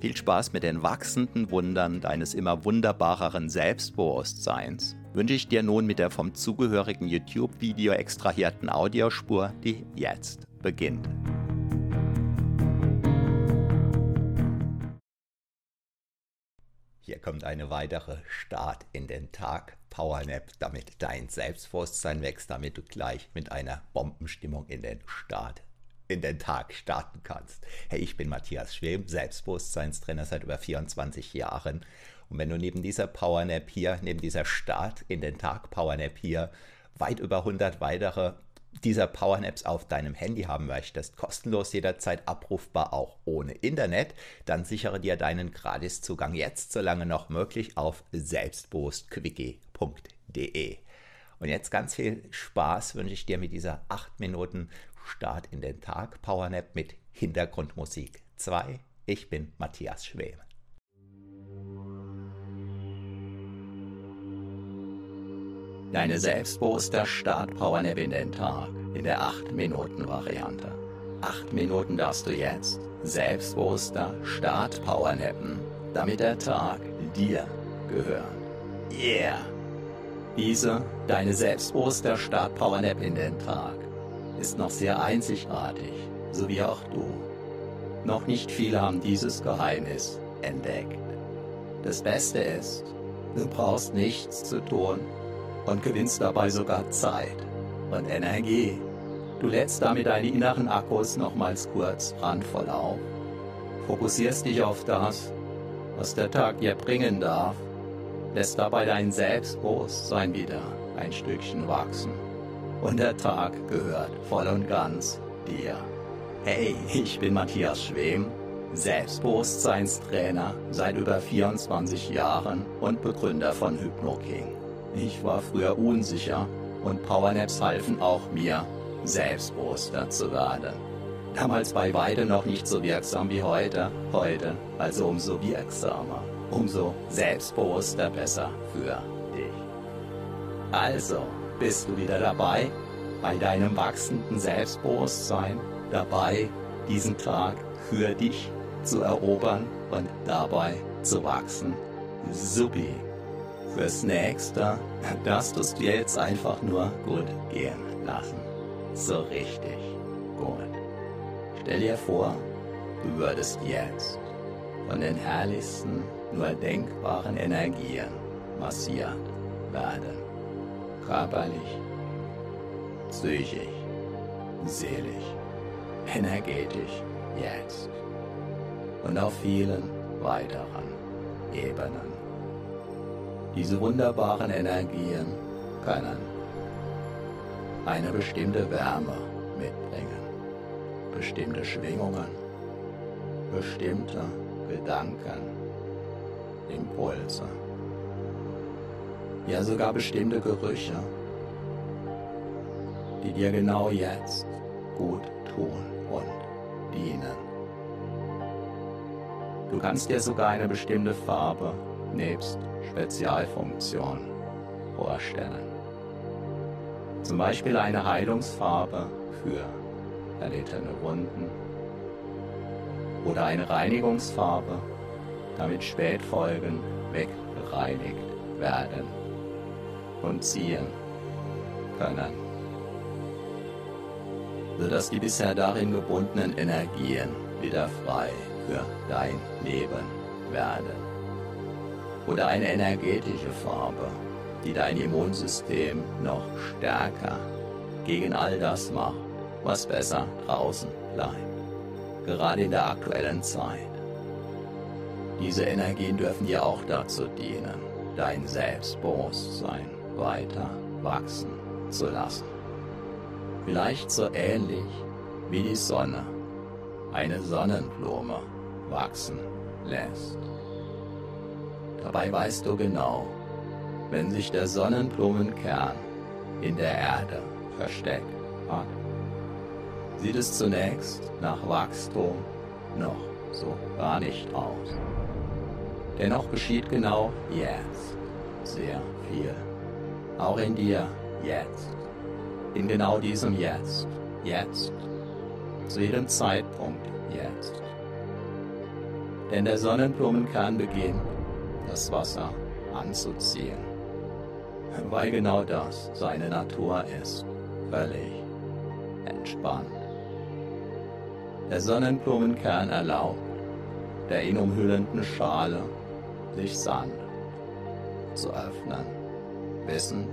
Viel Spaß mit den wachsenden Wundern deines immer wunderbareren Selbstbewusstseins wünsche ich dir nun mit der vom zugehörigen YouTube-Video extrahierten Audiospur, die jetzt beginnt. Hier kommt eine weitere Start in den Tag Powernap, damit dein Selbstbewusstsein wächst, damit du gleich mit einer Bombenstimmung in den Start in den Tag starten kannst. Hey, ich bin Matthias Schwem, Selbstbewusstseinstrainer seit über 24 Jahren und wenn du neben dieser Powernap hier, neben dieser Start in den Tag Powernap hier, weit über 100 weitere dieser Powernaps auf deinem Handy haben möchtest, kostenlos jederzeit abrufbar, auch ohne Internet, dann sichere dir deinen Gratiszugang jetzt, solange noch möglich, auf selbstbewusstquickie.de. Und jetzt ganz viel Spaß wünsche ich dir mit dieser 8 Minuten Start in den Tag Powernap mit Hintergrundmusik 2. Ich bin Matthias Schwem. Deine selbstbewusster Start-Powernap in den Tag in der 8-Minuten-Variante. 8 Minuten darfst du jetzt selbstbewusster Start-Powernappen, damit der Tag dir gehört. Yeah! Diese, deine selbstbewusster Start-Powernap in den Tag, ist noch sehr einzigartig, so wie auch du. Noch nicht viele haben dieses Geheimnis entdeckt. Das Beste ist, du brauchst nichts zu tun, und gewinnst dabei sogar Zeit und Energie. Du lädst damit deine inneren Akkus nochmals kurz randvoll auf, fokussierst dich auf das, was der Tag dir bringen darf, lässt dabei dein Selbstbewusstsein wieder ein Stückchen wachsen. Und der Tag gehört voll und ganz dir. Hey, ich bin Matthias Schwem, Selbstbewusstseinstrainer seit über 24 Jahren und Begründer von HypnoKing. Ich war früher unsicher und Powernaps halfen auch mir, selbstbewusster zu werden. Damals bei weitem noch nicht so wirksam wie heute, heute also umso wirksamer, umso selbstbewusster besser für dich. Also, bist du wieder dabei, bei deinem wachsenden Selbstbewusstsein, dabei, diesen Tag für dich zu erobern und dabei zu wachsen. Supi. Fürs nächste darfst du es dir jetzt einfach nur gut gehen lassen. So richtig gut. Stell dir vor, du würdest jetzt von den herrlichsten, nur denkbaren Energien massiert werden. Körperlich, psychisch, seelisch, energetisch, jetzt. Und auf vielen weiteren Ebenen. Diese wunderbaren Energien können eine bestimmte Wärme mitbringen, bestimmte Schwingungen, bestimmte Gedanken, Impulse, ja sogar bestimmte Gerüche, die dir genau jetzt gut tun und dienen. Du kannst dir sogar eine bestimmte Farbe nebst Spezialfunktion vorstellen. Zum Beispiel eine Heilungsfarbe für erlittene Wunden oder eine Reinigungsfarbe, damit Spätfolgen weggereinigt werden und ziehen können, sodass die bisher darin gebundenen Energien wieder frei für dein Leben werden. Oder eine energetische Farbe, die dein Immunsystem noch stärker gegen all das macht, was besser draußen bleibt. Gerade in der aktuellen Zeit. Diese Energien dürfen dir auch dazu dienen, dein Selbstbewusstsein weiter wachsen zu lassen. Vielleicht so ähnlich wie die Sonne eine Sonnenblume wachsen lässt. Dabei weißt du genau, wenn sich der Sonnenblumenkern in der Erde versteckt hat, sieht es zunächst nach Wachstum noch so gar nicht aus. Dennoch geschieht genau jetzt sehr viel. Auch in dir jetzt. In genau diesem Jetzt. Jetzt. Zu jedem Zeitpunkt jetzt. Denn der Sonnenblumenkern beginnt, das Wasser anzuziehen, weil genau das seine Natur ist, völlig entspannt. Der Sonnenblumenkern erlaubt der ihn umhüllenden Schale sich sanft zu öffnen, wissend,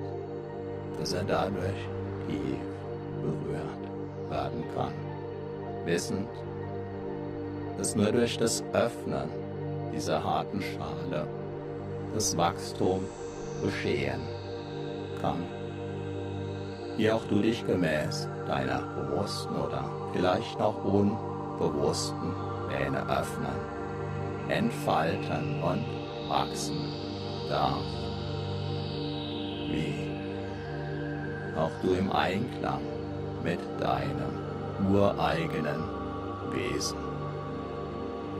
dass er dadurch tief berührt werden kann, wissend, dass nur durch das Öffnen dieser harten Schale das Wachstum geschehen kann. Wie auch du dich gemäß deiner bewussten oder vielleicht noch unbewussten Pläne öffnen, entfalten und wachsen darfst. Wie auch du im Einklang mit deinem ureigenen Wesen.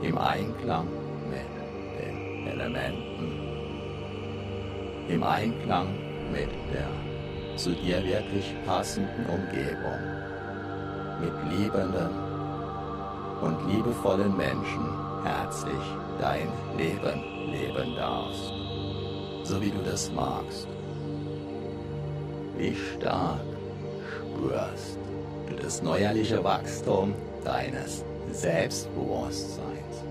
Im Einklang mit den Elementen, im Einklang mit der zu dir wirklich passenden Umgebung, mit liebenden und liebevollen Menschen herzlich dein Leben leben darfst, so wie du das magst. Wie stark spürst du das neuerliche Wachstum deines Selbstbewusstseins.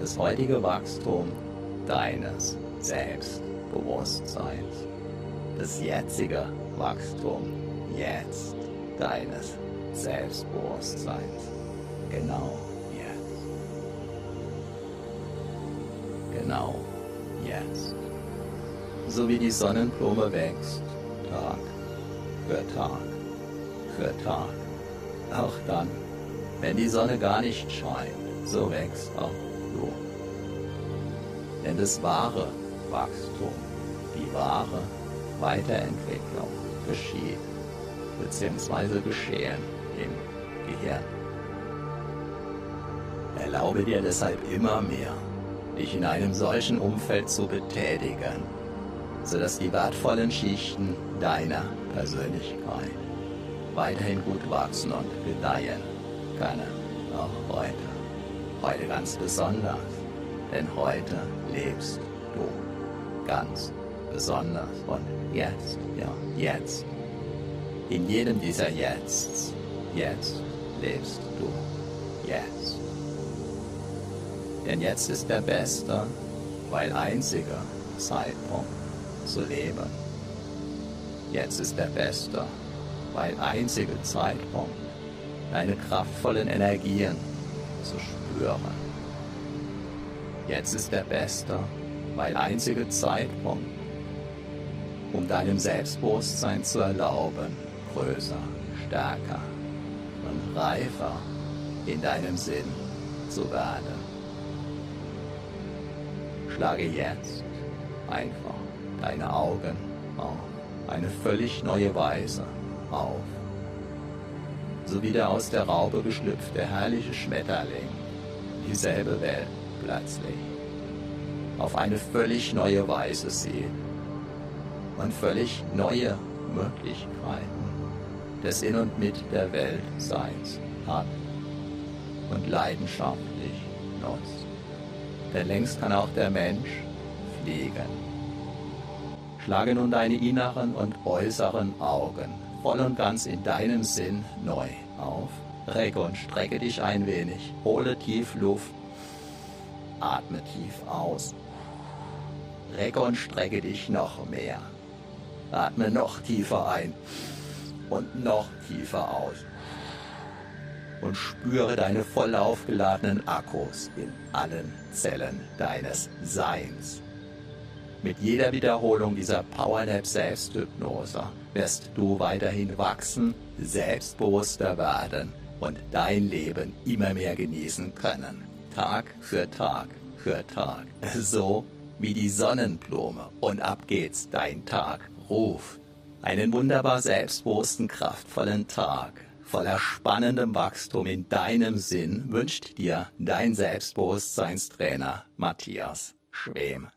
Das heutige Wachstum deines Selbstbewusstseins. Das jetzige Wachstum jetzt deines Selbstbewusstseins. Genau jetzt. Genau, jetzt. So wie die Sonnenblume wächst, Tag für Tag für Tag. Auch dann, wenn die Sonne gar nicht scheint, so wächst auch du. Denn das wahre Wachstum, die wahre Weiterentwicklung geschieht, beziehungsweise geschehen im Gehirn. Erlaube dir deshalb immer mehr, dich in einem solchen Umfeld zu betätigen, sodass die wertvollen Schichten deiner Persönlichkeit weiterhin gut wachsen und gedeihen können, auch heute. Heute ganz besonders, denn heute lebst du ganz besonders und jetzt, ja, jetzt. In jedem dieser Jetzts, jetzt lebst du, jetzt. Denn jetzt ist der beste, weil einzige Zeitpunkt zu leben. Jetzt ist der beste, weil einzige Zeitpunkt deine kraftvollen Energien zu spüren. Jetzt ist der beste, weil einzige Zeitpunkt, um deinem Selbstbewusstsein zu erlauben, größer, stärker und reifer in deinem Sinn zu werden. Schlage jetzt einfach deine Augen auf eine völlig neue Weise auf. So wie der aus der Raube geschlüpfte herrliche Schmetterling, dieselbe Welt plötzlich auf eine völlig neue Weise sieht und völlig neue Möglichkeiten des In und Mit der Welt Seins hat und leidenschaftlich nutzt. Denn längst kann auch der Mensch fliegen. Schlage nun deine inneren und äußeren Augen voll und ganz in deinem Sinn neu auf. Recke und strecke dich ein wenig. Hole tief Luft. Atme tief aus. Recke und strecke dich noch mehr. Atme noch tiefer ein und noch tiefer aus. Und spüre deine voll aufgeladenen Akkus in allen Zellen deines Seins. Mit jeder Wiederholung dieser Powernap Selbsthypnose wirst du weiterhin wachsen, selbstbewusster werden und dein Leben immer mehr genießen können. Tag für Tag für Tag. So wie die Sonnenblume. Und ab geht's, dein Tag ruft. Einen wunderbar selbstbewussten, kraftvollen Tag voller spannendem Wachstum in deinem Sinn wünscht dir dein Selbstbewusstseinstrainer Matthias Schwem.